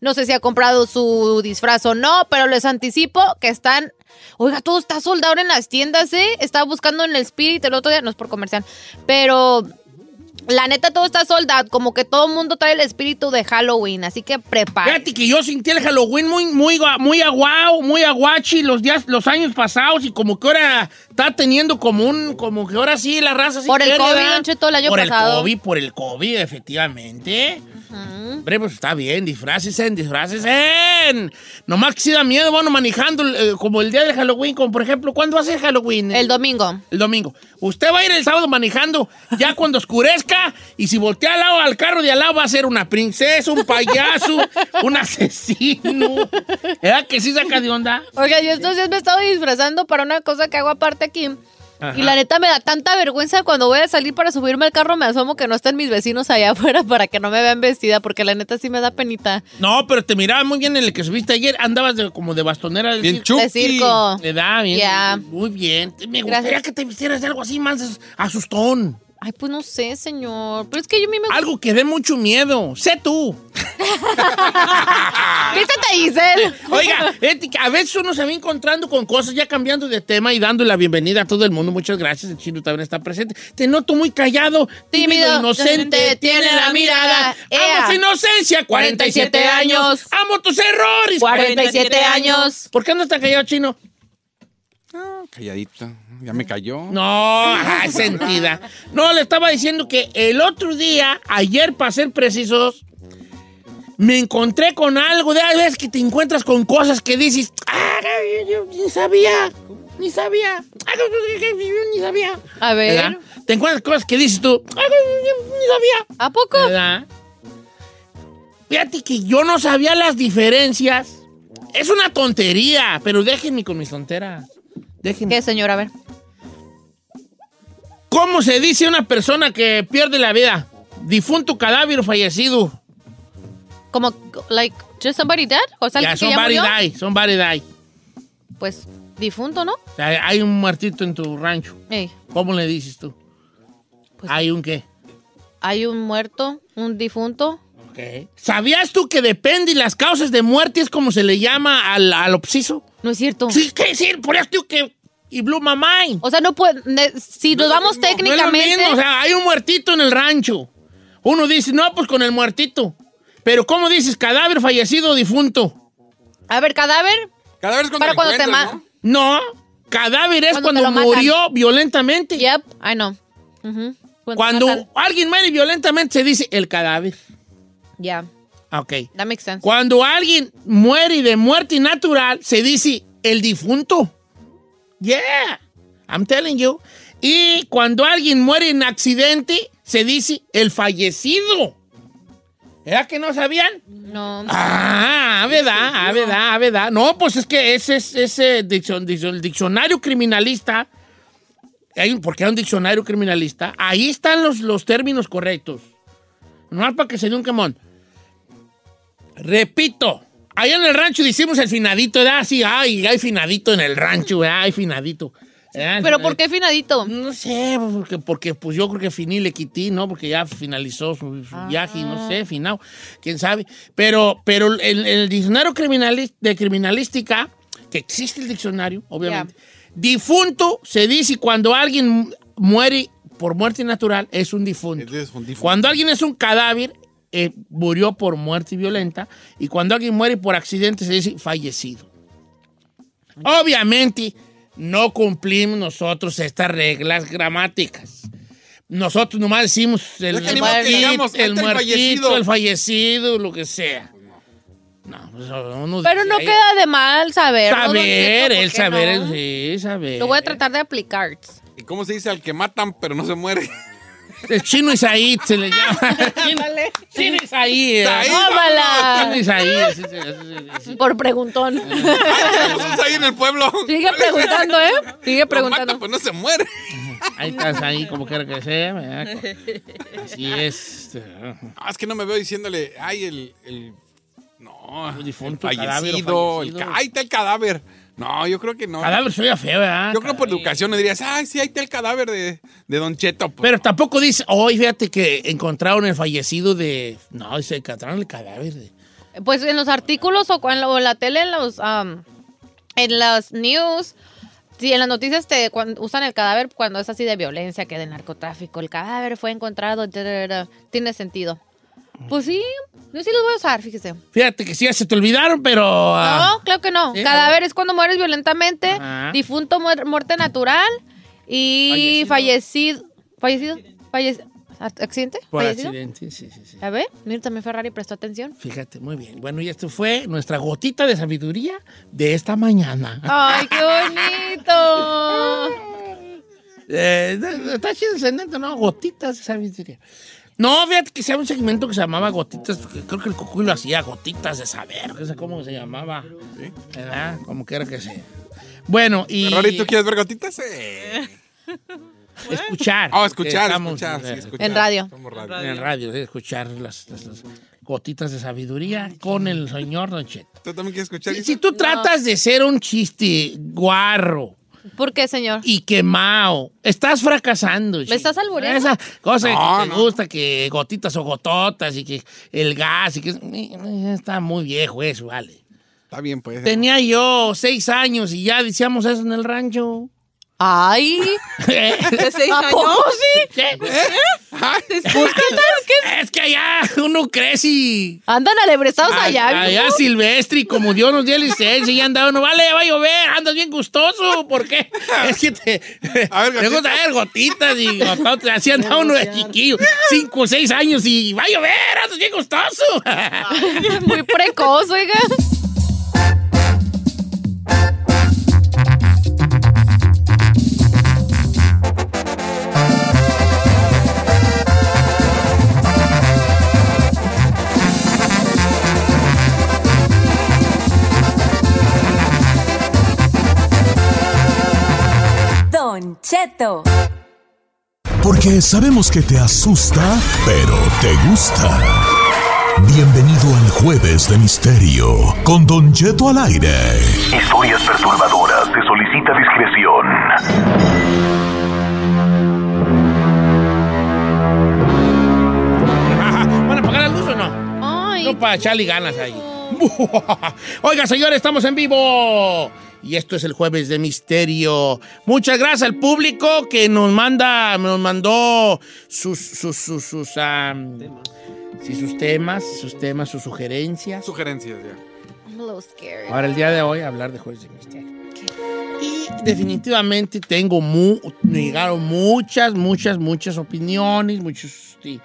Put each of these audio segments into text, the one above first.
No sé si ha comprado su disfraz o no, pero les anticipo que están. Oiga, todo está soldado en las tiendas, ¿eh? Estaba buscando en el Spirit el otro día, no es por comercial, pero la neta todo está soldado, como que todo el mundo trae el espíritu de Halloween, así que prepárate. Fíjate que yo sentí el Halloween muy, muy, muy aguao, muy aguachi los días, los años pasados y como que ahora está teniendo como un, como que ahora sí la raza sí Por el COVID. Don Cheto, el año por pasado. el COVID, por el COVID, efectivamente. Hombre, pues está bien, disfraces en, disfraces en. Nomás que sí da miedo, bueno, manejando eh, como el día de Halloween, como por ejemplo, ¿cuándo hace Halloween? El domingo. El domingo. Usted va a ir el sábado manejando ya cuando oscurezca y si voltea al lado al carro de al lado va a ser una princesa, un payaso, un asesino. ¿Verdad que sí saca de onda? Oiga, yo estos días me he estado disfrazando para una cosa que hago aparte aquí. Ajá. Y la neta me da tanta vergüenza cuando voy a salir para subirme al carro, me asomo que no estén mis vecinos allá afuera para que no me vean vestida, porque la neta sí me da penita. No, pero te miraba muy bien en el que subiste ayer. Andabas de- como de bastonera. del Bien circo. De circo. ¿Verdad? Bien. Ya. Muy bien. Me gustaría Gracias. que te vistieras de algo así más asustón. Ay, pues no sé, señor. Pero es que yo a mí me Algo que dé mucho miedo. Sé tú. Vístete, Giselle. Oiga, a veces uno se va encontrando con cosas, ya cambiando de tema y dando la bienvenida a todo el mundo. Muchas gracias, el chino también está presente. Te noto muy callado, tímido, Tímido, inocente, tiene la mirada. Ea. Amo tu inocencia, 47 años. Amo tus errores, 47 años. ¿Por qué andas tan callado, chino? Calladita. Ya me cayó. No, sentida. No, le estaba diciendo que el otro día, ayer para ser precisos, me encontré con algo de a veces que te encuentras con cosas que dices, ah, yo ni sabía, ni sabía, ah, yo ni sabía. A ver. ¿Verdad? Te encuentras cosas que dices tú, ah, yo ni sabía. ¿A poco? ¿Verdad? Fíjate que yo no sabía las diferencias. Es una tontería, pero déjenme con mis tonteras. Déjenme. ¿Qué, señor? A ver. ¿Cómo se dice una persona que pierde la vida? Difunto, cadáver fallecido. Como, like, just somebody dead? ¿O sea, Ya, alguien que ya somebody murió? die, somebody die. Pues, difunto, ¿no? O sea, hay un muertito en tu rancho. ¿Cómo le dices tú? Pues- hay un qué. hay un muerto, un difunto. Ok. ¿Sabías tú que depende y las causas de muerte es como se le llama al, al obsiso? No es cierto. Sí, ¿qué decir? Por eso que... Y blew my mind. O sea, no puede. si nos vamos No es lo técnicamente. mismo, o sea, hay un muertito en el rancho. Uno dice, no, pues con el muertito. Pero ¿cómo dices? ¿Cadáver, fallecido o difunto? A ver, cadáver. Cada vez cuando Para lo cuando te ¿no? No, cadáver es Cuando te cuando lo matan. murió violentamente. Yep, I know. Cuando alguien muere violentamente se dice el cadáver. Ya, Ok. that makes sense. Cuando alguien muere de muerte natural se dice el difunto. Yeah, I'm telling you. Y cuando alguien muere en accidente se dice el fallecido. ¿Era que no sabían? No. Ah, ¿verdad? Ah, ¿verdad? Ah, ¿verdad? No, pues es que ese es ese diccion- diccion- el diccionario criminalista. Hay porque hay un diccionario criminalista. Ahí están los, los términos correctos. Nomás para que se dé un quemón. Repito, allá en el rancho decimos el finadito, ¿verdad? Sí, ay, hay finadito en el rancho, ¿verdad? Hay finadito. ¿verdad? ¿Pero por qué finadito? No sé, porque, porque pues yo creo que finí le quití, ¿no? Porque ya finalizó su, su viaje, no sé, finado, quién sabe. Pero, pero el, el diccionario criminalis- de criminalística, que existe el diccionario, obviamente, difunto se dice cuando alguien mu- muere por muerte natural, es un difunto. Es un difunto. Cuando alguien es un cadáver, eh, murió por muerte violenta. Y cuando alguien muere por accidente, se dice fallecido. Obviamente, no cumplimos nosotros estas reglas gramáticas. Nosotros nomás decimos el, Es que muertito, digamos, el está el muertito, fallecido. el fallecido, lo que sea. No, pues uno Pero no ahí, queda de mal saber. ¿no, Don Saber, el saber, no? sí, saber. Lo voy a tratar de aplicar. ¿Y cómo se dice al que matan pero no se muere? El chino Isaí se le llama. chino, chino Isaí. eh. Isaí. Chino. Isaí. Por preguntón. Estamos ahí en el pueblo. Sigue preguntando, ¿eh? Sigue preguntando. matan, pero no se muere. Ahí estás ahí, como quiera que sea. ¿verdad? Así es. Ah, es que no me veo diciéndole, ay, el. el no, El difunto, el fallecido. el fallecido. ca- ahí está el cadáver. No, yo creo que no. Cadáver soy feo, ¿verdad? Yo creo por educación no dirías, ay, sí, ahí está el cadáver de, de Don Cheto. Pues, Pero tampoco dice, hoy fíjate que encontraron el fallecido de. No, dice, encontraron el cadáver de. Pues en los artículos o en la, o en la tele, en los am, en las news, sí, en las noticias te cuan- usan el cadáver cuando es así de violencia, que de narcotráfico. El cadáver fue encontrado, tiene sentido. Pues sí, yo sí los voy a usar, fíjese. Fíjate que sí, ya se te olvidaron, pero. ah, No, claro que no. Sí, cadáver es cuando mueres violentamente, Ajá. difunto, muer- muerte natural y fallecido. ¿Fallecido? ¿Fallecido? ¿Accidente? por ¿Fallecido? accidente, sí, sí, sí. A ver, mira, también Ferrari prestó atención. Fíjate, muy bien. Bueno, y esto fue nuestra gotita de sabiduría de esta mañana. ¡Ay, qué bonito! Eh, está chido el segmento, ¿no? Gotitas de sabiduría. No, fíjate que sea un segmento que se llamaba Gotitas, porque creo que el Cucuy lo hacía, Gotitas de Saber, no sé cómo se llamaba. ¿Verdad? Como quiera que sea. Bueno, y Ferrari, ¿tú quieres ver gotitas? Sí. escuchar. Oh, escuchar, Estamos, escuchar, sí, eh, escuchar. En radio. Somos radio. En radio, sí, escuchar las, las- las gotitas de sabiduría con el señor Don Cheto. ¿Tú también quieres escuchar? Si, si tú tratas de ser un chiste guarro, ¿Por qué, señor? y quemao. Estás fracasando. chico. estás albureando? Esa cosa No, que te no. gusta, que gotitas o gototas y que el gas y que eh, está muy viejo eso, vale. Está bien, pues. Tenía yo seis años y ya decíamos eso en el rancho. ¡Ay! ¿Qué? ¿De seis ¿A poco sí? ¿Qué? Pues, ¿qué tal? ¿Qué? Es que allá uno crece y... Andan alebrestados a- allá. Allá silvestre y como Dios nos dio licencia y anda uno, vale, va a llover, andas bien gustoso, ¿por qué? Es que te, A ver, te gusta ver gotitas y gototas, así anda uno de chiquillo, cinco o seis años y va a llover, andas bien gustoso. Muy precoz, oiga. Don Cheto. Porque sabemos que te asusta, pero te gusta. Bienvenido al Jueves de Misterio con Don Cheto al aire. Historias perturbadoras. Se solicita discreción. ¿Van a apagar la luz o no? Ay. No para echarle ganas ahí. Oiga, señores, estamos en vivo. Y esto es el jueves de misterio. Muchas gracias al público que nos manda, nos mandó sus, sus, sus, sus, am, sí, sus temas, sus temas, sus sugerencias. Sugerencias, ya. I'm a little scared. Ahora el día de hoy hablar de jueves de misterio. Y definitivamente tengo mu- me llegaron muchas, muchas, muchas opiniones, muchos sí,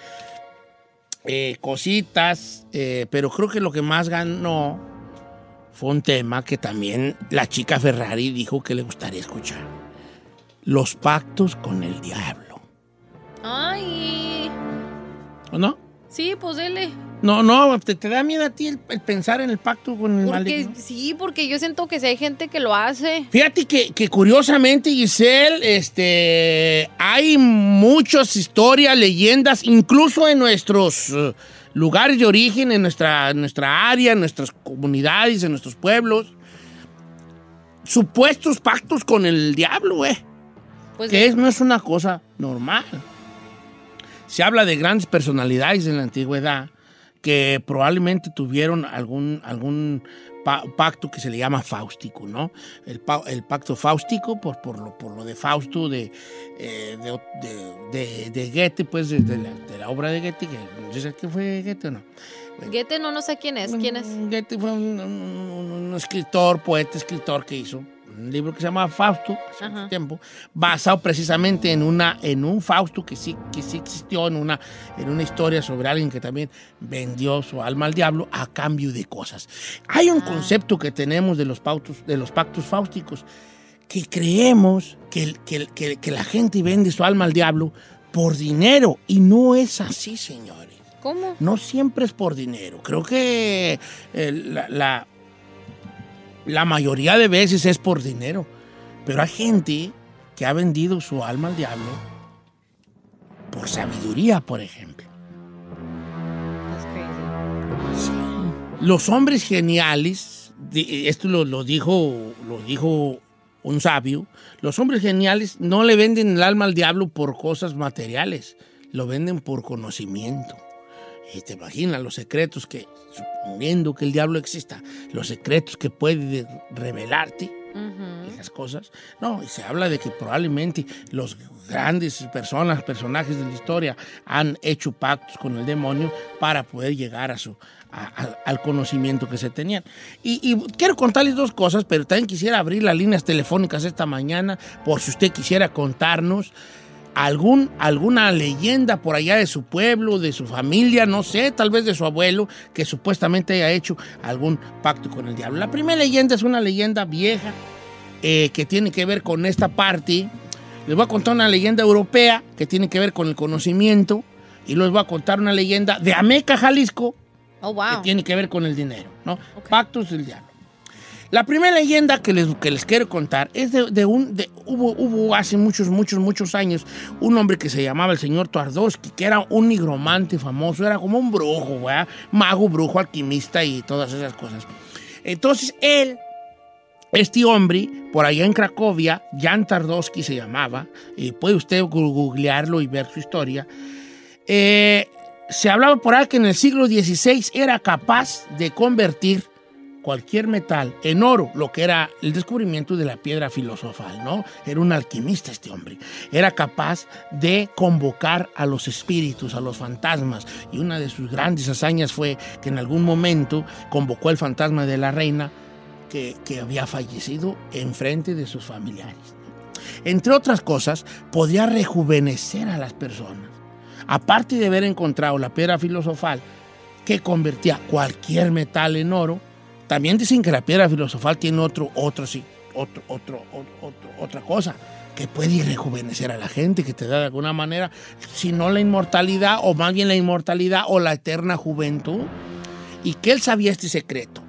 eh, cositas, eh, pero creo que lo que más ganó fue un tema que también la chica Ferrari dijo que le gustaría escuchar. Los pactos con el diablo. Ay. ¿O no? Sí, pues dele. No, no, te, te da miedo a ti el, el pensar en el pacto con el Porque, maligno. sí, porque yo siento que si hay gente que lo hace. Fíjate que, que curiosamente, Giselle, este, hay muchas historias, leyendas, incluso en nuestros eh, lugares de origen, en nuestra, en nuestra área, en nuestras comunidades, en nuestros pueblos, supuestos pactos con el diablo, eh, Pues que es, no es una cosa normal. Se habla de grandes personalidades en la antigüedad que probablemente tuvieron algún, algún pa- pacto que se le llama fáustico, ¿no? El, pa- el pacto fáustico, por, por, lo, por lo de Fausto, de, eh, de, de- de- de Goethe, pues, de, la, de la obra de Goethe, que no sé qué fue Goethe o no. Goethe no, no sé quién es. ¿Quién es? Mm, Goethe fue un, un- un escritor, poeta, escritor que hizo un libro que se llama Fausto, hace mucho tiempo, basado precisamente en, una, en un Fausto que sí, que sí existió, en una, en una historia sobre alguien que también vendió su alma al diablo a cambio de cosas. Hay un concepto que tenemos de los, pautos, de los pactos fáusticos que creemos que, que que- que la gente vende su alma al diablo por dinero y no es así, señores. ¿Cómo? No siempre es por dinero. Creo que eh, la, la- la mayoría de veces es por dinero. Pero hay gente que ha vendido su alma al diablo por sabiduría, por ejemplo. Los hombres geniales, esto lo, lo dijo, lo dijo un sabio, los hombres geniales no le venden el alma al diablo por cosas materiales, lo venden por conocimiento. Y te imaginas los secretos que, suponiendo que el diablo exista, los secretos que puede revelarte Ujú. y las cosas. No, y se habla de que probablemente los grandes personas, personajes de la historia han hecho pactos con el demonio para poder llegar a su, a- a- al conocimiento que se tenían. Y, y quiero contarles dos cosas, pero también quisiera abrir las líneas telefónicas esta mañana por si usted quisiera contarnos algún, alguna leyenda por allá de su pueblo, de su familia, no sé, tal vez de su abuelo, que supuestamente haya hecho algún pacto con el diablo. La primera leyenda es una leyenda vieja eh, que tiene que ver con esta parte. Les voy a contar una leyenda europea que tiene que ver con el conocimiento y les voy a contar una leyenda de Ameca, Jalisco, Oh, que wow. tiene que ver con el dinero, ¿no? Pactos del diablo. La primera leyenda que les, que les quiero contar es de, de un... de- hubo, hubo hace muchos, muchos, muchos años un hombre que se llamaba el señor Twardowski, que era un nigromante famoso, era como un brujo, ¿verdad? Mago, brujo, alquimista y todas esas cosas. Entonces él este hombre, por allá en Cracovia, Jan Tardowski se llamaba, y puede usted googlearlo y ver su historia, eh, se hablaba por ahí que en el siglo XVI era capaz de convertir cualquier metal en oro, lo que era el descubrimiento de la piedra filosofal, ¿no? Era un alquimista este hombre. Era capaz de convocar a los espíritus, a los fantasmas. Y una de sus grandes hazañas fue que en algún momento convocó el fantasma de la reina que, que había fallecido en frente de sus familiares. Entre otras cosas, podía rejuvenecer a las personas. Aparte de haber encontrado la piedra filosofal que convertía cualquier metal en oro, también dicen que la piedra filosofal tiene otro, otro, sí, otro, otro, otra cosa que puede rejuvenecer a la gente, que te da de alguna manera, si no la inmortalidad, o más bien la inmortalidad o la eterna juventud, y que él sabía este secreto.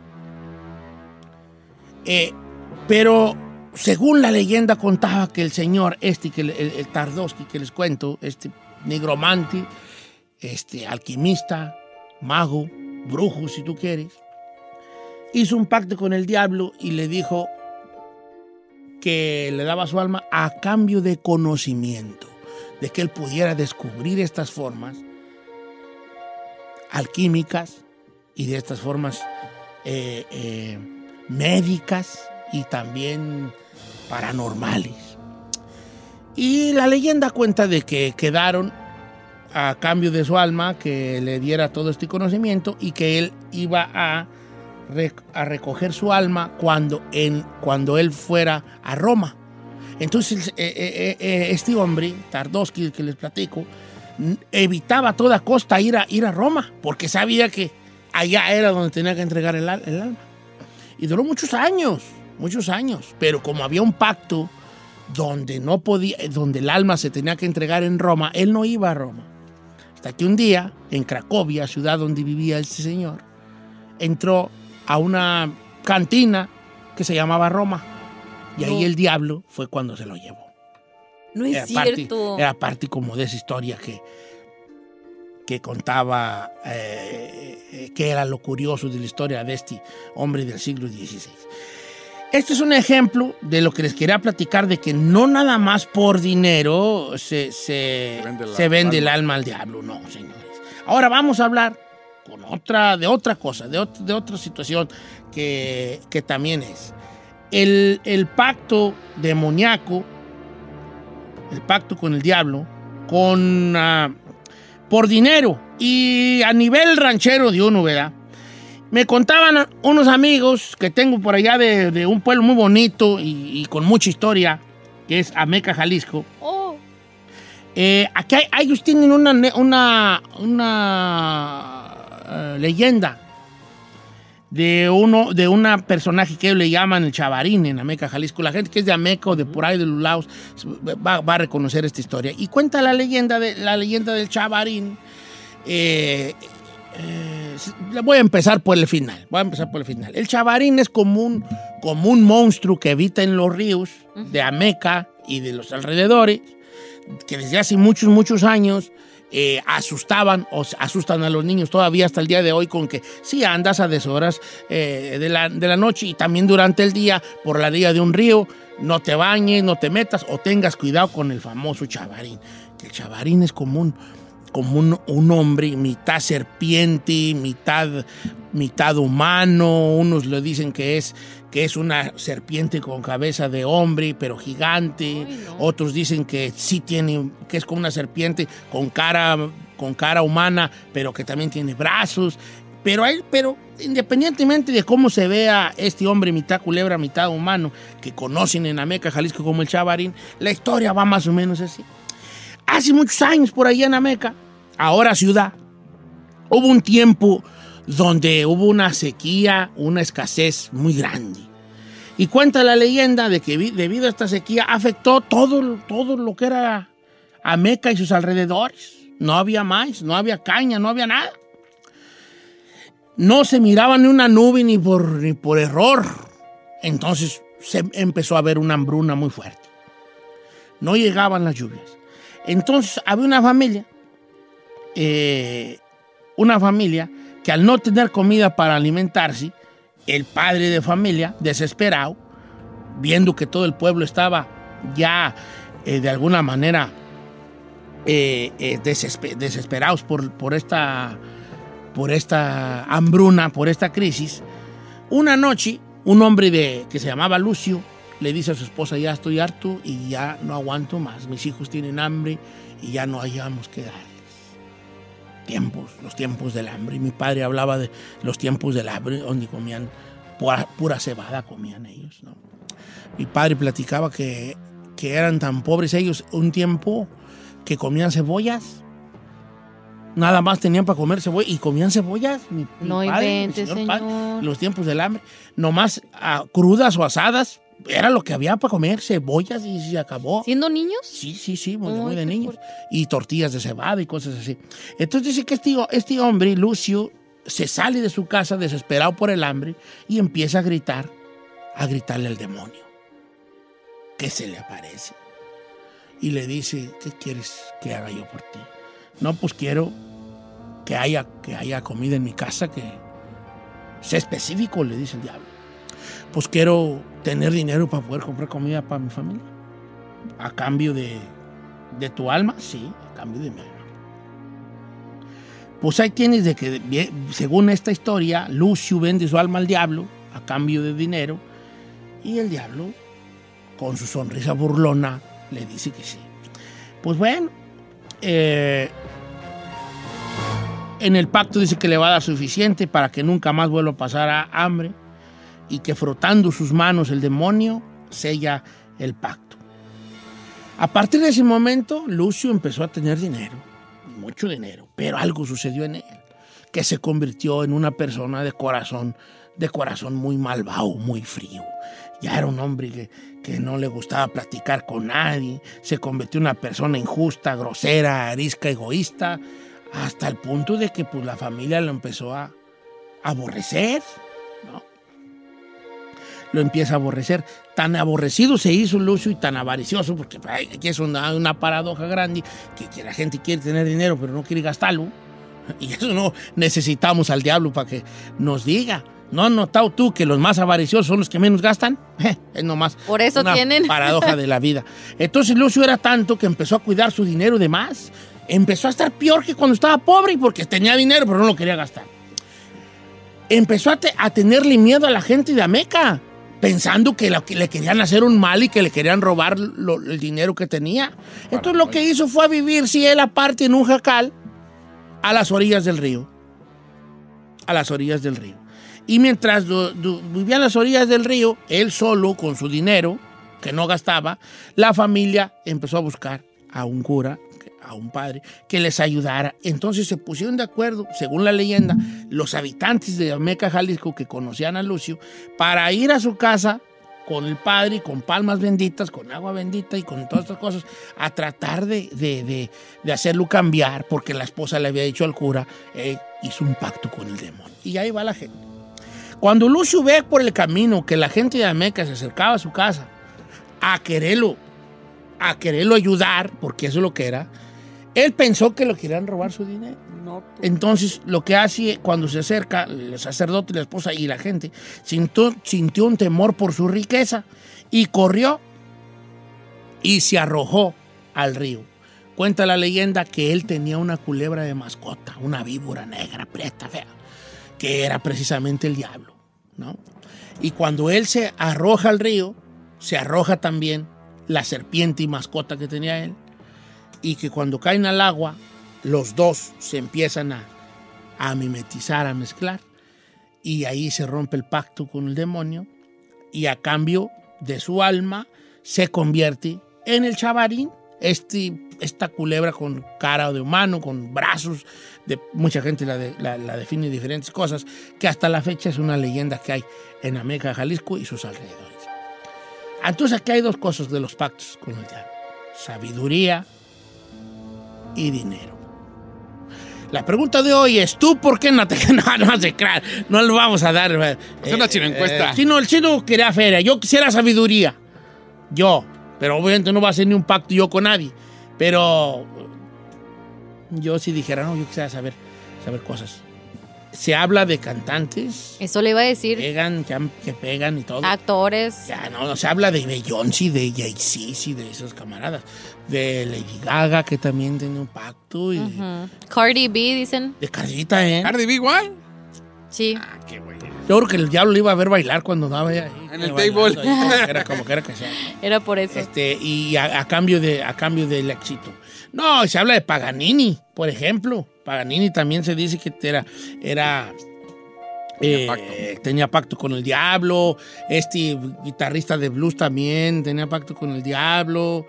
Eh, pero según la leyenda contaba que el señor este, el, el- que les cuento, este nigromante, este alquimista, mago, brujo si tú quieres, hizo un pacto con el diablo y le dijo que le daba su alma a cambio de conocimiento, de que él pudiera descubrir estas formas alquímicas y de estas formas eh, eh, médicas y también paranormales. Y la leyenda cuenta de que quedaron a cambio de su alma que le diera todo este conocimiento y que él iba a, a recoger su alma cuando, en, cuando él fuera a Roma. Entonces eh, eh, eh, este hombre, Tardowski, el que les platico, evitaba a toda costa ir a, ir a Roma porque sabía que allá era donde tenía que entregar el alma. Y duró muchos años, muchos años, pero como había un pacto donde no podía, donde el alma se tenía que entregar en Roma, él no iba a Roma. Hasta que un día, en Cracovia, ciudad donde vivía este señor, entró a una cantina que se llamaba Roma. Y ahí No. el diablo fue cuando se lo llevó. No es Era parte, cierto. era parte como de esa historia que, que contaba eh, que era lo curioso de la historia de este hombre del siglo XVI. Este es un ejemplo de lo que les quería platicar, de que no nada más por dinero se, se, vende la se vende el alma al diablo, no, señores. Ahora vamos a hablar con otra, de otra cosa, de, ot- de otra situación que, que también es. El, el pacto demoníaco, el pacto con el diablo, con, ah, por dinero y a nivel ranchero de uno, ¿verdad? Me contaban unos amigos que tengo por allá de, de un pueblo muy bonito y, y con mucha historia, que es Ameca, Jalisco. Oh, Eh, aquí hay- ellos tienen una, una, una eh, leyenda de uno de una personaje que le llaman el Chavarín en Ameca, Jalisco. La gente que es de Ameca o de por ahí de los va, va a reconocer esta historia. Y cuenta la leyenda, de, la leyenda del Chavarín. eh, eh, voy a empezar por el final. Voy a empezar por el final. El Chavarín es como un, como un monstruo que habita en los ríos de Ameca y de los alrededores que desde hace muchos, muchos años eh, asustaban o asustan a los niños todavía hasta el día de hoy con que si andas a deshoras eh, de, la, de la noche y también durante el día por la orilla de un río, no te bañes, no te metas o tengas cuidado con el famoso chavarín. El chavarín es como un, como un hombre, mitad serpiente, mitad, mitad humano. Unos le dicen que es, que es una serpiente con cabeza de hombre, pero gigante. Otros dicen que sí tiene, que es como una serpiente con cara, con cara humana, pero que también tiene brazos. Pero, hay, pero independientemente de cómo se vea este hombre, mitad culebra, mitad humano, que conocen en Ameca, Jalisco como el Chavarín, la historia va más o menos así. Hace muchos años por allá en Ameca, ahora ciudad, hubo un tiempo donde hubo una sequía, una escasez muy grande. Y cuenta la leyenda de que debido a esta sequía afectó todo, todo lo que era Ameca y sus alrededores. No había más, no había caña, no había nada. No se miraba ni una nube ni por, ni por error. Entonces se empezó a ver una hambruna muy fuerte. No llegaban las lluvias. Entonces había una familia, eh, una familia que al no tener comida para alimentarse, el padre de familia, desesperado, viendo que todo el pueblo estaba ya eh, de alguna manera eh, eh, desespe- desesperados por, por, esta, por esta hambruna, por esta crisis, una noche un hombre de, que se llamaba Lucio le dice a su esposa, ya estoy harto y ya no aguanto más, mis hijos tienen hambre y ya no hayamos que darles. Tiempos, los tiempos del hambre. Y mi padre hablaba de los tiempos del hambre, donde comían pura, pura cebada, comían ellos. ¿no? Mi padre platicaba que, que eran tan pobres ellos un tiempo que comían cebollas. Nada más tenían para comer cebolla y comían cebollas. Mi, mi No mi padre, los tiempos del hambre, nomás ah, crudas o asadas, era lo que había para comer, cebollas y se acabó. ¿Siendo niños? Sí, sí, sí, muy, de niños. Y tortillas de cebada y cosas así. Entonces dice que este, este hombre, Lucio, se sale de su casa desesperado por el hambre y empieza a gritar, a gritarle al demonio, que se le aparece. Y le dice, ¿qué quieres que haga yo por ti? No, pues quiero que haya, que haya comida en mi casa, que sea específico, le dice el diablo. Pues quiero tener dinero para poder comprar comida para mi familia. A cambio de, de tu alma, sí, a cambio de mi alma. Pues ahí tienes de que, según esta historia, Lucio vende su alma al diablo a cambio de dinero y el diablo, con su sonrisa burlona, le dice que sí. Pues bueno, eh, en el pacto dice que le va a dar suficiente para que nunca más vuelva a pasar a hambre y que frotando sus manos el demonio sella el pacto. A partir de ese momento, Lucio empezó a tener dinero, mucho dinero, pero algo sucedió en él, que se convirtió en una persona de corazón, de corazón muy malvado, muy frío. Ya era un hombre que, que no le gustaba platicar con nadie, se convirtió en una persona injusta, grosera, arisca, egoísta, hasta el punto de que pues, la familia lo empezó a aborrecer. Lo empieza a aborrecer. Tan aborrecido se hizo Lucio y tan avaricioso, porque ay, aquí es una, una paradoja grande, que, que la gente quiere tener dinero pero no quiere gastarlo. Y eso no necesitamos al diablo para que nos diga. ¿No has notado tú que los más avariciosos son los que menos gastan? Es nomás Por eso una tienen. paradoja de la vida. Entonces Lucio era tanto que empezó a cuidar su dinero de más. Empezó a estar peor que cuando estaba pobre porque tenía dinero pero no lo quería gastar. Empezó a, te- a tenerle miedo a la gente de Ameca, pensando que, la- que le querían hacer un mal y que le querían robar lo- el dinero que tenía. Entonces lo que hizo fue a vivir, si él aparte, en un jacal a las orillas del río. A las orillas del río. Y mientras vivía en las orillas del río, él solo, con su dinero, que no gastaba, la familia empezó a buscar a un cura, a un padre, que les ayudara. Entonces se pusieron de acuerdo, según la leyenda, los habitantes de Ameca, Jalisco, que conocían a Lucio, para ir a su casa con el padre, con palmas benditas, con agua bendita y con todas estas cosas, a tratar de, de- de- de hacerlo cambiar, porque la esposa le había dicho al cura, eh, hizo un pacto con el demonio. Y ahí va la gente. Cuando Lucio ve por el camino que la gente de Ameca se acercaba a su casa a quererlo, a quererlo ayudar, porque eso es lo que era, él pensó que lo querían robar su dinero. Entonces, lo que hace cuando se acerca el sacerdote, la esposa y la gente, sintió, sintió un temor por su riqueza y corrió y se arrojó al río. Cuenta la leyenda que él tenía una culebra de mascota, una víbora negra, preta, fea, que era precisamente el diablo, ¿no? Y cuando él se arroja al río, se arroja también la serpiente y mascota que tenía él, y que cuando caen al agua, los dos se empiezan a, a mimetizar, a mezclar, y ahí se rompe el pacto con el demonio, y a cambio de su alma se convierte en el chavarín, este, esta culebra con cara de humano, con brazos, de, mucha gente la, la- la define diferentes cosas, que hasta la fecha es una leyenda que hay en Ameca, Jalisco y sus alrededores. Entonces aquí hay dos cosas de los pactos con el diablo. Sabiduría y dinero. La pregunta de hoy es, ¿tú por qué no te... No, no se crean, no le vamos a dar... eh, Es una chino encuesta. el chino, el chino quería feria, yo quisiera sabiduría. Yo, pero obviamente no va a ser ni un pacto yo con nadie. Pero yo si dijera, no, yo quisiera saber, saber cosas. Se habla de cantantes, Eso le iba a decir. pegan, que, han- que pegan y todo. Actores. Ya, no, no se habla de Beyoncé, de Jay-Z, de esos camaradas. De Lady Gaga, que también tiene un pacto. Y. Cardi B, dicen. De Carlita, ¿eh? Cardi B igual. Sí. Ah, qué güey. Yo creo que el diablo iba a ver bailar cuando andaba ahí. En el bailando table. ahí, como que era, como que era que sea. Era por eso. Este, y a, a cambio de, a cambio del éxito. No, se habla de Paganini, por ejemplo. Paganini también se dice que era, era eh, pacto. tenía pacto con el diablo. Este guitarrista de blues también tenía pacto con el diablo.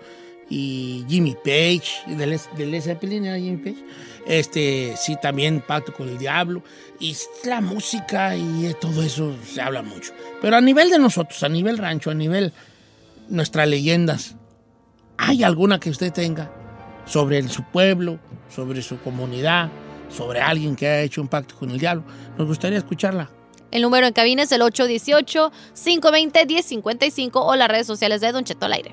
Y Jimmy Page, de Les, de Led Zeppelin era Jimmy Page. Este, sí, también pacto con el diablo. Y la música y todo eso se habla mucho. Pero a nivel de nosotros, a nivel rancho, a nivel nuestras leyendas, ¿hay alguna que usted tenga sobre su pueblo, sobre su comunidad, sobre alguien que ha hecho un pacto con el diablo? Nos gustaría escucharla. El número en cabina es el 818-520-1055 o las redes sociales de Don Cheto al aire.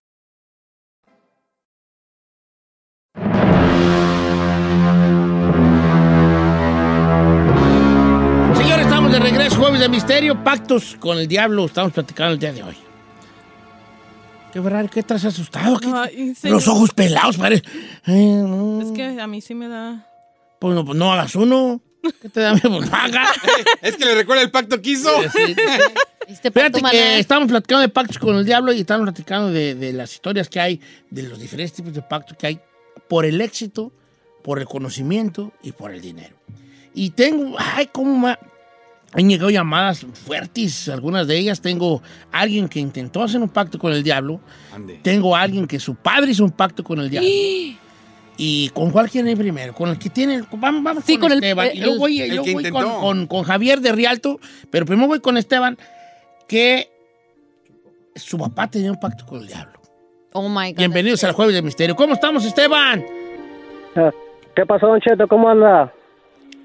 Estamos de regreso, jueves de misterio, pactos con el diablo, estamos platicando el día de hoy. Qué raro, ¿qué estás asustado? ¿Qué- Ay, sí. Los ojos pelados, parece. Ay, no. Es que a mí sí me da. Pues no, pues no hagas uno. ¿Qué te da miedo? Pues no hagas. Es que le recuerda el pacto que hizo. Este pacto, Fíjate que estamos platicando de pactos con el diablo y estamos platicando de, de las historias que hay, de los diferentes tipos de pactos que hay por el éxito, por el conocimiento y por el dinero. Y tengo, ay, cómo han llegado llamadas fuertes, algunas de ellas. Tengo alguien que intentó hacer un pacto con el diablo. Ande. Tengo alguien que su padre hizo un pacto con el diablo. ¿Y con cuál quieren ir primero? Con el que tiene. Vamos, vamos Sí, con, con el- Esteban. y luego el- voy, el yo que voy con, con- con Javier de Rialto, pero primero voy con Esteban, que su papá tenía un pacto con el diablo. Oh my God. Bienvenidos al Jueves de Misterio. ¿Cómo estamos, Esteban? ¿Qué pasó, Don Cheto? ¿Cómo anda?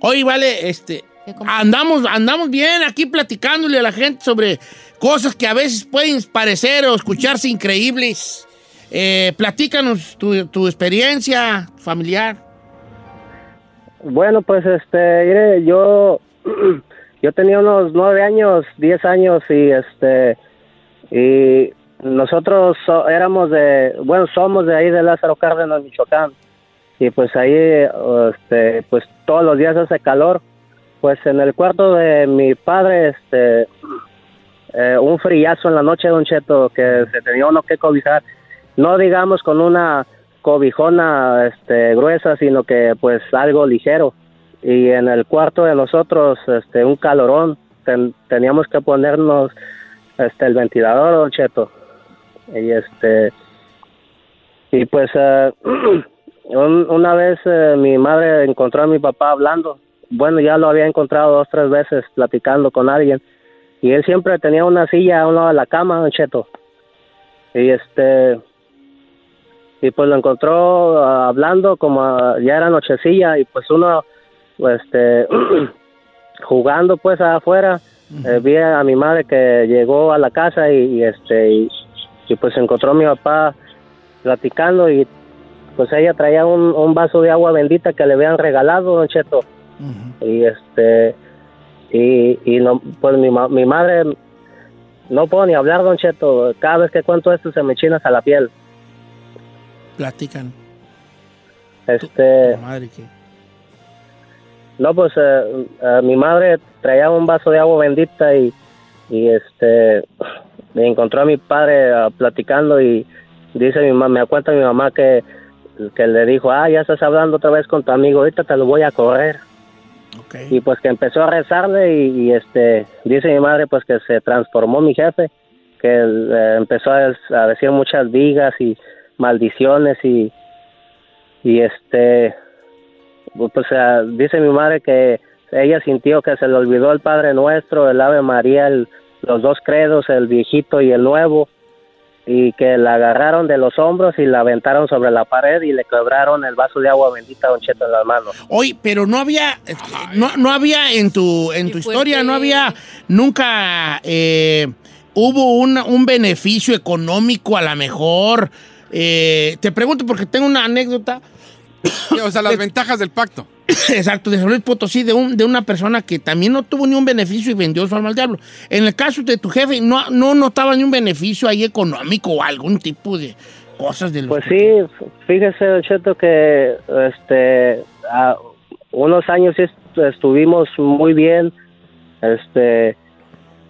Hoy, vale, este. ¿Qué com- Andamos, andamos bien aquí platicándole a la gente sobre cosas que a veces pueden parecer o escucharse increíbles. Eh, platícanos tu, tu experiencia familiar. Bueno, pues, este, mire, yo, yo tenía unos nueve años, diez años y, este, y nosotros so- éramos de, bueno, somos de ahí de Lázaro Cárdenas, Michoacán. Y pues ahí, este, pues todos los días hace calor. Pues en el cuarto de mi padre, este, eh, un frillazo en la noche, Don Cheto, que se tenía uno que cobijar. No digamos con una cobijona este, gruesa, sino que pues algo ligero. Y en el cuarto de nosotros, este, un calorón. Ten- teníamos que ponernos este, el ventilador, Don Cheto. Y este, y pues eh, un- una vez eh, mi madre encontró a mi papá hablando. Bueno, ya lo había encontrado dos, tres veces platicando con alguien. Y él siempre tenía una silla a un lado de la cama, Don Cheto. Y este, y pues lo encontró ah, hablando como ah, ya era nochecilla y pues uno, pues, este, jugando pues afuera. eh, vi a mi madre que llegó a la casa y, y, este, y, y, pues encontró a mi papá platicando y pues ella traía un, un vaso de agua bendita que le habían regalado, Don Cheto. Y este, y, y no, pues mi, mi madre, no puedo ni hablar, Don Cheto. Cada vez que cuento esto se me chinas a la piel. Platican. Este, Tu madre que. no, pues eh, eh, mi madre traía un vaso de agua bendita y, y este, me encontró a mi padre ah, platicando y dice mi mamá, me cuenta mi mamá que, que le dijo, ah, ya estás hablando otra vez con tu amigo, ahorita te lo voy a correr. Y pues que empezó a rezarle y, este dice mi madre pues que se transformó mi jefe que eh, empezó a, a decir muchas vigas y maldiciones y y este pues eh, dice mi madre que ella sintió que se le olvidó el Padre Nuestro el Ave María los dos credos el viejito y el nuevo y que la agarraron de los hombros y la aventaron sobre la pared y le quebraron el vaso de agua bendita a Don Cheto en las manos Oye, pero no había, no, no había en tu, en tu historia, no había nunca eh, hubo una- un beneficio económico a lo mejor. Eh, te pregunto porque tengo una anécdota. O sea, las ventajas del pacto. Exacto, de San Luis Potosí, de, un, de una persona que también no tuvo ni un beneficio y vendió su alma al diablo. En el caso de tu jefe, no, no notaba ni un beneficio ahí económico o algún tipo de cosas de los Pues sí, fíjese, Cheto, que este, a- unos años estuvimos muy bien. Este,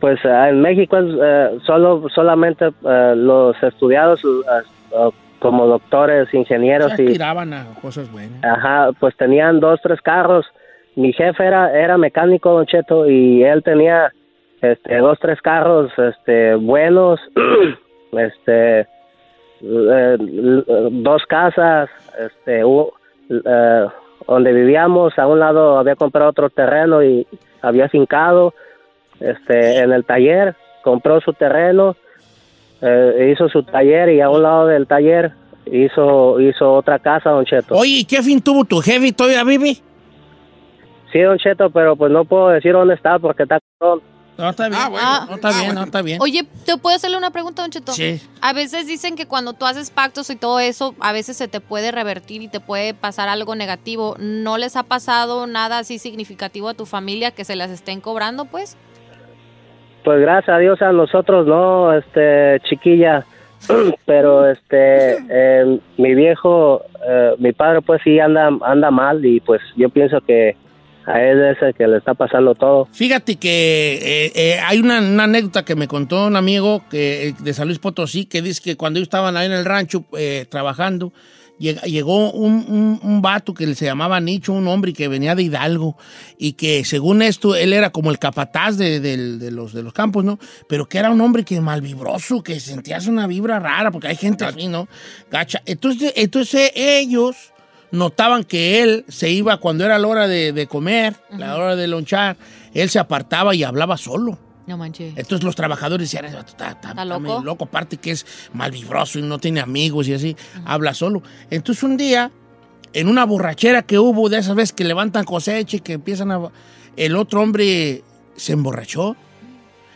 pues ah, en México eh, solo solamente eh, los estudiados eh, como doctores, ingenieros Se y a cosas buenas. Ajá, pues tenían dos, tres carros. Mi jefe era, era mecánico, Don Cheto, y él tenía este, dos, tres carros este, buenos. este, eh, dos casas, este, u- eh, donde vivíamos, a un lado había comprado otro terreno y había fincado, este, en el taller, compró su terreno, eh, hizo su taller y a un lado del taller hizo, hizo otra casa, Don Cheto. Oye, ¿y qué fin tuvo tu jefe? ¿Todavía vive? Sí, Don Cheto, pero pues no puedo decir dónde está porque está... No, está bien. Ah. no, está bien, no, está bien. Oye, ¿te puedo hacerle una pregunta, Don Cheto? Sí. A veces dicen que cuando tú haces pactos y todo eso, a veces se te puede revertir y te puede pasar algo negativo. ¿No les ha pasado nada así significativo a tu familia que se las estén cobrando, pues? Pues gracias a Dios a nosotros no, este, chiquilla, pero este, eh, mi viejo, eh, mi padre pues sí anda, anda mal y pues yo pienso que a él es el que le está pasando todo. Fíjate que eh, eh, hay una, una anécdota que me contó un amigo que, eh, de San Luis Potosí que dice que cuando ellos estaban ahí en el rancho eh, trabajando, llegó un, un, un vato que se llamaba Nicho, un hombre que venía de Hidalgo y que según esto él era como el capataz de, del- de los, de los campos, ¿no? Pero que era un hombre que malvibroso, que sentías una vibra rara, porque hay gente así, ¿no? Gacha. Entonces, entonces ellos notaban que él se iba cuando era la hora de, de comer, la hora de lonchar, él se apartaba y hablaba solo. No manches. Entonces los trabajadores decían, "Ese vato está, está- está loco? medio loco, aparte que es malvibroso y no tiene amigos y así, habla solo. Entonces un día, en una borrachera que hubo de esas veces que levantan cosecha y que empiezan a... El otro hombre se emborrachó.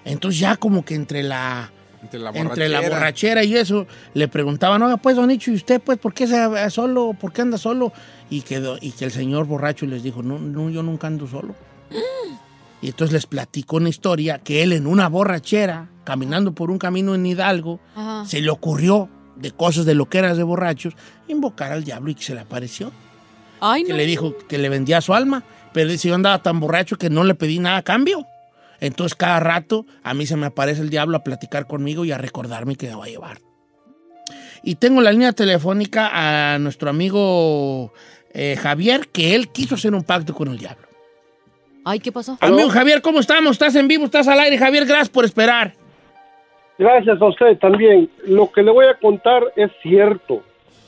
Entonces ya como que entre la... Entre la Entre la borrachera. y eso, le preguntaban, oiga, pues, don Nicho, ¿y usted, pues, por qué se va solo? ¿Por qué anda solo? Y que, do- y que el señor borracho les dijo, no, no, yo nunca ando solo. Y entonces les platicó una historia que él en una borrachera, caminando por un camino en Hidalgo, Ajá. se le ocurrió, de cosas de lo que eras de borrachos, invocar al diablo y que se le apareció. Ay, Que no. le dijo que le vendía su alma, pero dice, yo andaba tan borracho que no le pedí nada a cambio. Entonces cada rato a mí se me aparece el diablo a platicar conmigo y a recordarme que me va a llevar. Y tengo la línea telefónica a nuestro amigo eh, Javier, que él quiso hacer un pacto con el diablo. Ay, ¿qué pasó? Amigo Javier, ¿cómo estamos? ¿Estás en vivo? ¿Estás al aire? Javier, gracias por esperar. Gracias a usted también. Lo que le voy a contar es cierto.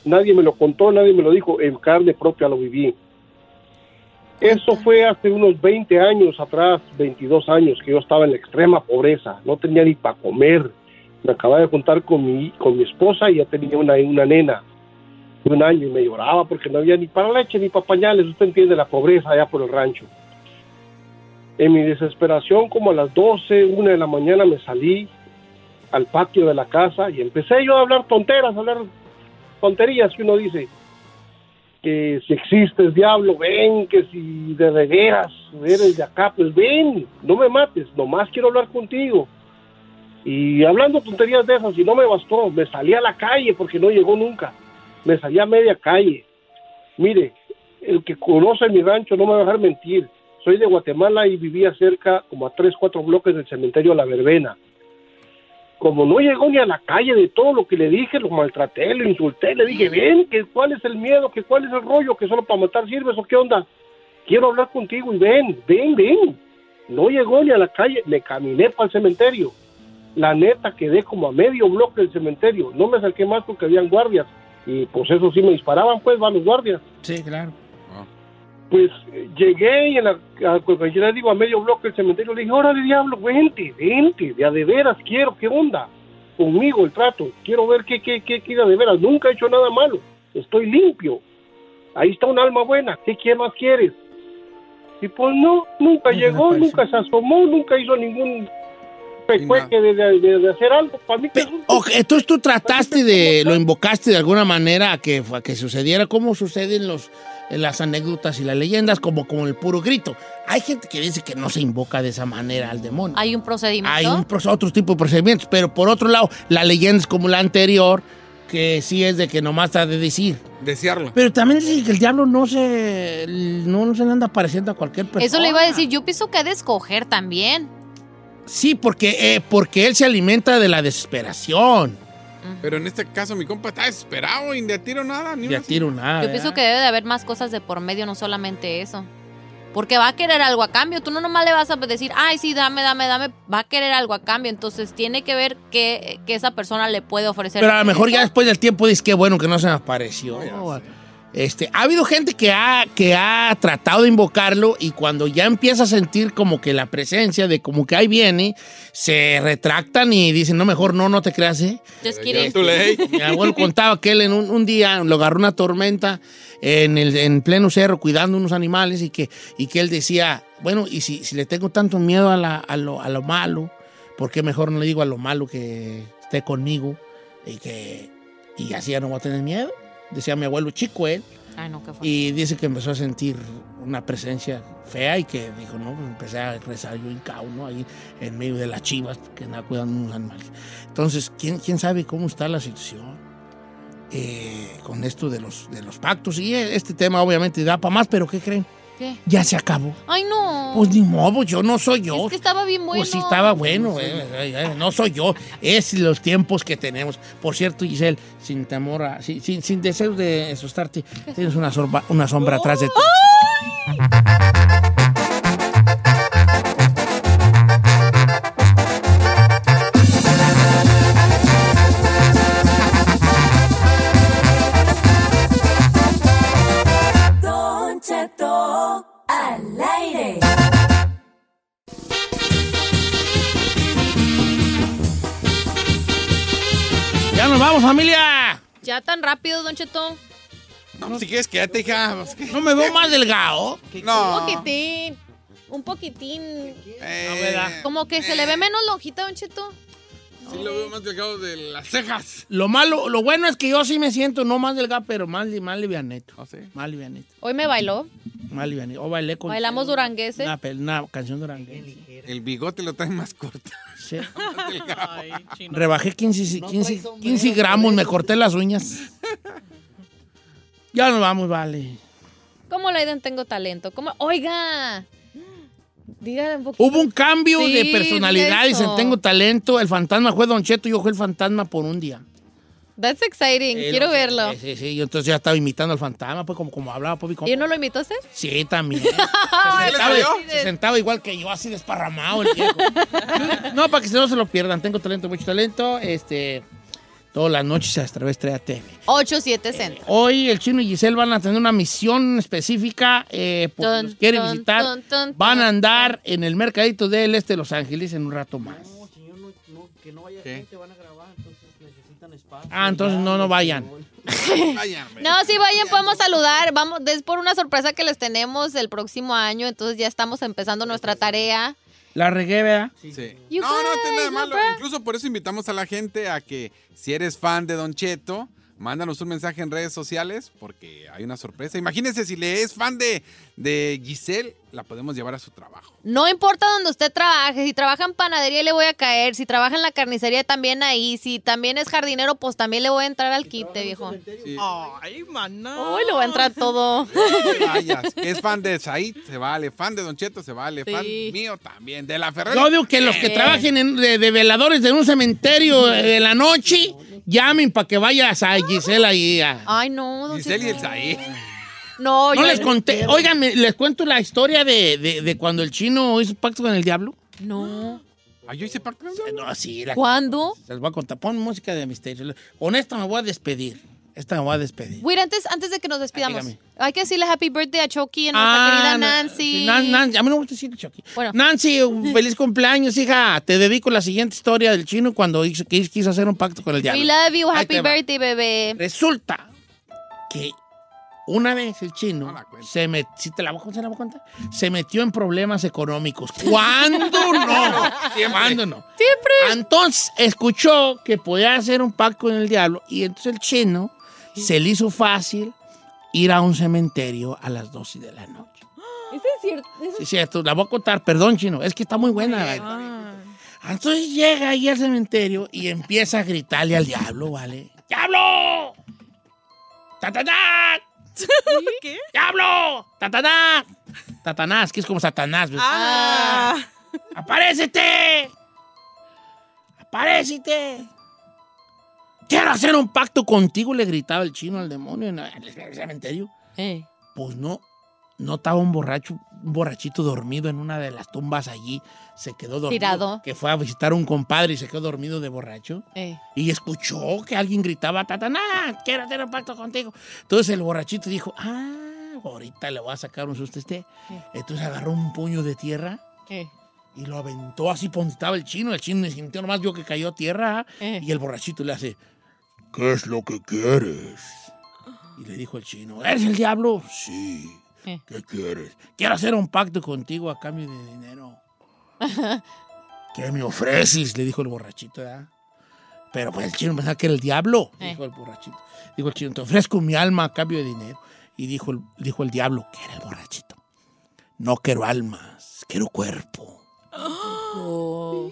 Nadie me lo contó, nadie me lo dijo. En carne propia lo viví. Eso fue hace unos 20 años atrás, 22 años, que yo estaba en la extrema pobreza. No tenía ni para comer. Me acababa de juntar con mi, con mi esposa y ya tenía una, una nena de un año y me lloraba porque no había ni para leche ni para pañales. Usted entiende la pobreza allá por el rancho. En mi desesperación, como a las 12, una de la mañana, me salí al patio de la casa y empecé yo a hablar tonteras, a hablar tonterías que uno dice que si existe el diablo, ven, que si de veras eres de acá, pues ven, no me mates, nomás quiero hablar contigo. Y hablando tonterías de esas, y no me bastó, me salí a la calle porque no llegó nunca, me salí a media calle. Mire, el que conoce mi rancho no me va a dejar mentir, soy de Guatemala y vivía cerca, como a tres, cuatro bloques del cementerio La Verbena como no llegó ni a la calle de todo lo que le dije, lo maltraté, lo insulté, le dije, ven, que cuál es el miedo, que cuál es el rollo, que solo para matar sirves o qué onda. Quiero hablar contigo y ven, ven, ven. No llegó ni a la calle, me caminé para el cementerio. La neta quedé como a medio bloque del cementerio. No me acerqué más porque habían guardias. Y pues eso sí me disparaban, pues van los guardias. Sí, claro. Pues llegué y en la, a, cuando yo le digo a medio bloque del cementerio, le dije, órale diablo, vente, vente, de a de veras quiero, ¿qué onda? Conmigo el trato, quiero ver qué, qué, qué, qué de veras, nunca he hecho nada malo, estoy limpio, ahí está un alma buena, ¿qué, qué más quieres? Y pues no, nunca llegó, nunca se asomó, nunca hizo ningún pecueque de, de, de- de hacer algo, para mí que es un- Ok, entonces tú trataste de, lo invocaste de alguna manera a que, a que sucediera como suceden los, las anécdotas y las leyendas, como, como el puro grito. Hay gente que dice que no se invoca de esa manera al demonio. Hay un procedimiento. Hay un, otro tipo de procedimientos, pero por otro lado, la leyenda es como la anterior, que sí es de que nomás ha de decir. Desearlo. Pero también dicen que el diablo no se, no, no se le anda apareciendo a cualquier persona. Eso le iba a decir, yo pienso que ha de escoger también. Sí, porque, eh, porque él se alimenta de la desesperación. Pero en este caso mi compa está desesperado y a tiro nada. Ni una- tiro nada. Yo pienso que debe de haber más cosas de por medio, no solamente eso. Porque va a querer algo a cambio. Tú no nomás le vas a decir, ay, sí, dame, dame, dame. Va a querer algo a cambio. Entonces tiene que ver qué, qué esa persona le puede ofrecer. Pero a lo mejor ya después del tiempo dices que bueno que no se me apareció. Este, ha habido gente que ha, que ha tratado de invocarlo y cuando ya empieza a sentir como que la presencia de como que ahí viene, se retractan y dicen, no, mejor no, no te creas, ¿eh? Just kidding. Tú le- Mi abuelo contaba que él en un, un día lo agarró una tormenta en, el, en pleno cerro cuidando unos animales y que, y que él decía, bueno, y si, si le tengo tanto miedo a, la- a lo, a lo malo, ¿por qué mejor no le digo a lo malo que esté conmigo y que y así ya no voy a tener miedo? Decía mi abuelo chico él. Ay, no, qué fuerte. Y dice que empezó a sentir una presencia fea y que dijo, no, pues empecé a rezar yo hincao, ¿no? Ahí en medio de las chivas que andaba cuidando unos animales. Entonces, ¿quién, quién sabe cómo está la situación eh, con esto de los, de los pactos? Y este tema obviamente da para más, pero ¿qué creen? ¿Qué? Ya se acabó. Ay, no. Pues ni modo, yo no soy yo. Es que estaba bien bueno. Pues sí, estaba bueno. eh, eh, eh, no soy yo. Es los tiempos que tenemos. Por cierto, Giselle, sin temor a. Sin, sin, sin deseo de asustarte, tienes una, sorba- una sombra atrás de ti. Don tan rápido, Don Cheto. No, si quieres, quédate, hija. Pues. No me veo más delgado. Un poquitín. Un poquitín. Eh, ¿verdad? Como que se le ve menos lonjita, Don Cheto. Sí lo veo más delgado de las cejas. Lo malo, lo bueno es que yo sí me siento no más delgado, pero más, más livianeto. ¿Ah, sí? Más livianito. Hoy me bailó. Más livianito. O bailé con. Bailamos. Una, pel- una canción duranguense. El bigote lo trae más corto. Sí. Rebajé 15, 15, 15 gramos, me corté las uñas. Ya nos vamos, vale. ¿Cómo Laiden tengo talento? ¿Cómo? Oiga. Dígale un poquito. Hubo un cambio Sí, de personalidad y eso. en Tengo Talento. El fantasma fue Don Cheto, yo fui el fantasma por un día. That's exciting. Eh, Quiero no, verlo. Sí, sí, sí, yo entonces ya estaba imitando al fantasma, pues como, como hablaba Poppy ¿Y uno lo invitó a hacer? Sí, también. Se sentaba, ¿le se sentaba igual que yo, así desparramado el viejo. No, para que no se lo pierdan. Tengo talento, mucho talento. Este, todas las noches a través de 3 TV. 8-7 Centro. Hoy el chino y Giselle van a tener una misión específica eh, porque Tun, los quiere tun, visitar. van a andar en el mercadito del este de Los Ángeles en un rato más. Ah, entonces no, no vayan. No, sí, vayan, podemos saludar. Vamos, es por una sorpresa que les tenemos el próximo año. Entonces ya estamos empezando nuestra tarea. La regué, ¿verdad? Sí. You No, no tiene nada malo. no, bro. Incluso por eso invitamos a la gente a que si eres fan de Don Cheto, mándanos un mensaje en redes sociales porque hay una sorpresa. Imagínense si le es fan de, de Giselle, la podemos llevar a su trabajo. No importa donde usted trabaje, si trabaja en panadería le voy a caer, si trabaja en la carnicería también ahí, si también es jardinero pues también le voy a entrar al quite, viejo. Sí. Ay, maná. Uy, le voy a entrar todo. Vayas. Es fan de Said, se vale. Fan de Don Cheto, se vale. Fan mío también. De la Ferrari. Yo digo que los que Eh. trabajen en- de, de veladores de un cementerio de la noche, llamen para que vayas a Gisela ahí. a- Ay, no, don Giselle y el. Said. No, No yo les conté. Oigan, les cuento la historia de, de- de cuando el chino hizo pacto con el diablo. No. Ay, yo hice pacto con el No, sí. La, ¿Cuándo? Les voy a contar. Pon música de misterio. Con esta me voy a despedir. Esta me voy a despedir. Wait, antes, antes de que nos despidamos, dígame. hay que decirle happy birthday a Chucky y a nuestra querida no, Nancy. Nan- Nan- a mí no me gusta decir Chucky. Bueno. Nancy, un feliz cumpleaños, hija. Te dedico la siguiente historia del chino cuando hizo, quiso hacer un pacto con el diablo. We love you, happy te va. birthday, bebé. Resulta que una vez el chino se met- ¿sí te la voy a contar, se la voy a contar? Se metió en problemas económicos. ¿Cuándo no? ¿Cuándo no? Siempre. Entonces escuchó que podía hacer un pacto con el diablo y entonces el chino se le hizo fácil ir a un cementerio a las 12 de la noche. Eso es cierto. eso- Sí, cierto, la voy a contar, perdón, chino, es que está muy buena. Ah. Entonces llega ahí al cementerio y empieza a gritarle al diablo, ¿vale? ¡Diablo! ¡Tatanás! ¿Qué? ¡Diablo! ¡Tatanás! Tatanás, que es como Satanás. Ah. ¡Aparécete! ¡Aparécete! Quiero hacer un pacto contigo, le gritaba el chino al demonio en el cementerio. Eh. Pues no, no estaba un borracho, un borrachito dormido en una de las tumbas allí. Se quedó dormido. Tirado. Que fue a visitar a un compadre y se quedó dormido de borracho. Eh. Y escuchó que alguien gritaba, Tataná, quiero hacer un pacto contigo. Entonces el borrachito dijo, ah, ahorita le voy a sacar un susto a este. Entonces agarró un puño de tierra Eh. y lo aventó así donde estaba el chino. El chino sintió nomás vio que cayó a tierra. Eh. Y el borrachito le hace, ¿qué es lo que quieres? Y le dijo el chino, ¿eres el diablo? Sí. Eh. ¿Qué quieres? Quiero hacer un pacto contigo a cambio de dinero. ¿Qué me ofreces? Le dijo el borrachito, ¿verdad? Pero pues el chino pensaba que era el diablo, Eh. dijo el borrachito. Dijo el chino, te ofrezco mi alma a cambio de dinero. Y dijo el, dijo el diablo, que era el borrachito. No quiero almas, quiero cuerpo. Oh.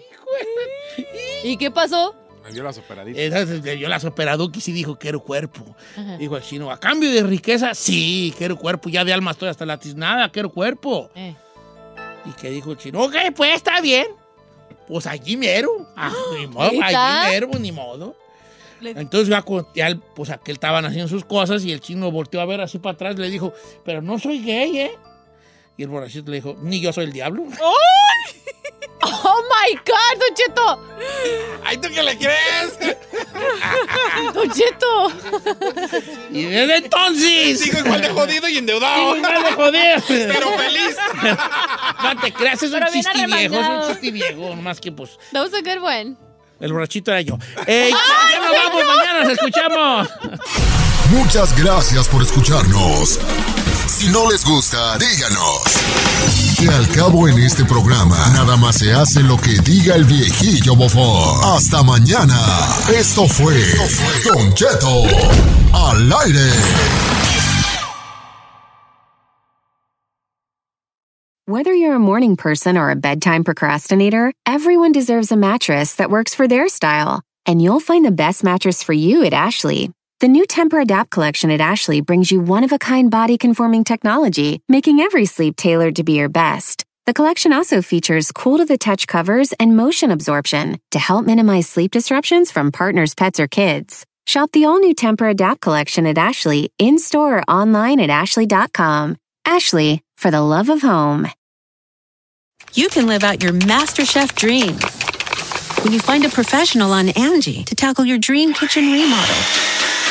¿Y qué pasó? Me dio las operaditas. Entonces le dio las operaduquis y dijo, quiero cuerpo. Ajá. Dijo el chino, ¿a cambio de riqueza? Sí, quiero cuerpo. Ya de alma estoy hasta la tiznada, quiero cuerpo. Eh. Y que dijo el chino, ok, pues está bien. Pues allí mero. Ah, ni modo, allí mero, pues, ni modo. Entonces ya, ya el- pues aquel estaban haciendo sus cosas y el chino volteó a ver así para atrás y le dijo, pero no soy gay, ¿eh? Y el borrachito le dijo, ni yo soy el diablo. ¡Oh, my God, Don Cheto! ¡Ay, tú que le crees! ¡Don Cheto! Y desde entonces... Sigo igual de jodido y endeudado. Igual de joder. Pero feliz. No te creas, es un Pero chiste viejo, es un chiste viejo, nomás que pues That was a good one. el borrachito era yo. ¡Ey, ya nos vamos, mañana nos escuchamos! Muchas gracias por escucharnos. Si no les gusta, díganos. Que al cabo en este programa, nada más se hace lo que diga el viejillo bofón. Hasta mañana. Esto fue Don Cheto al aire. Whether you're a morning person or a bedtime procrastinator, everyone deserves a mattress that works for their style. And you'll find the best mattress for you at Ashley. The new Temper Adapt collection at Ashley brings you one of a kind body conforming technology, making every sleep tailored to be your best. The collection also features cool to the touch covers and motion absorption to help minimize sleep disruptions from partners, pets, or kids. Shop the all new Temper Adapt collection at Ashley in store or online at ashley.com. Ashley, for the love of home. You can live out your MasterChef dreams when you find a professional on Angie to tackle your dream kitchen remodel.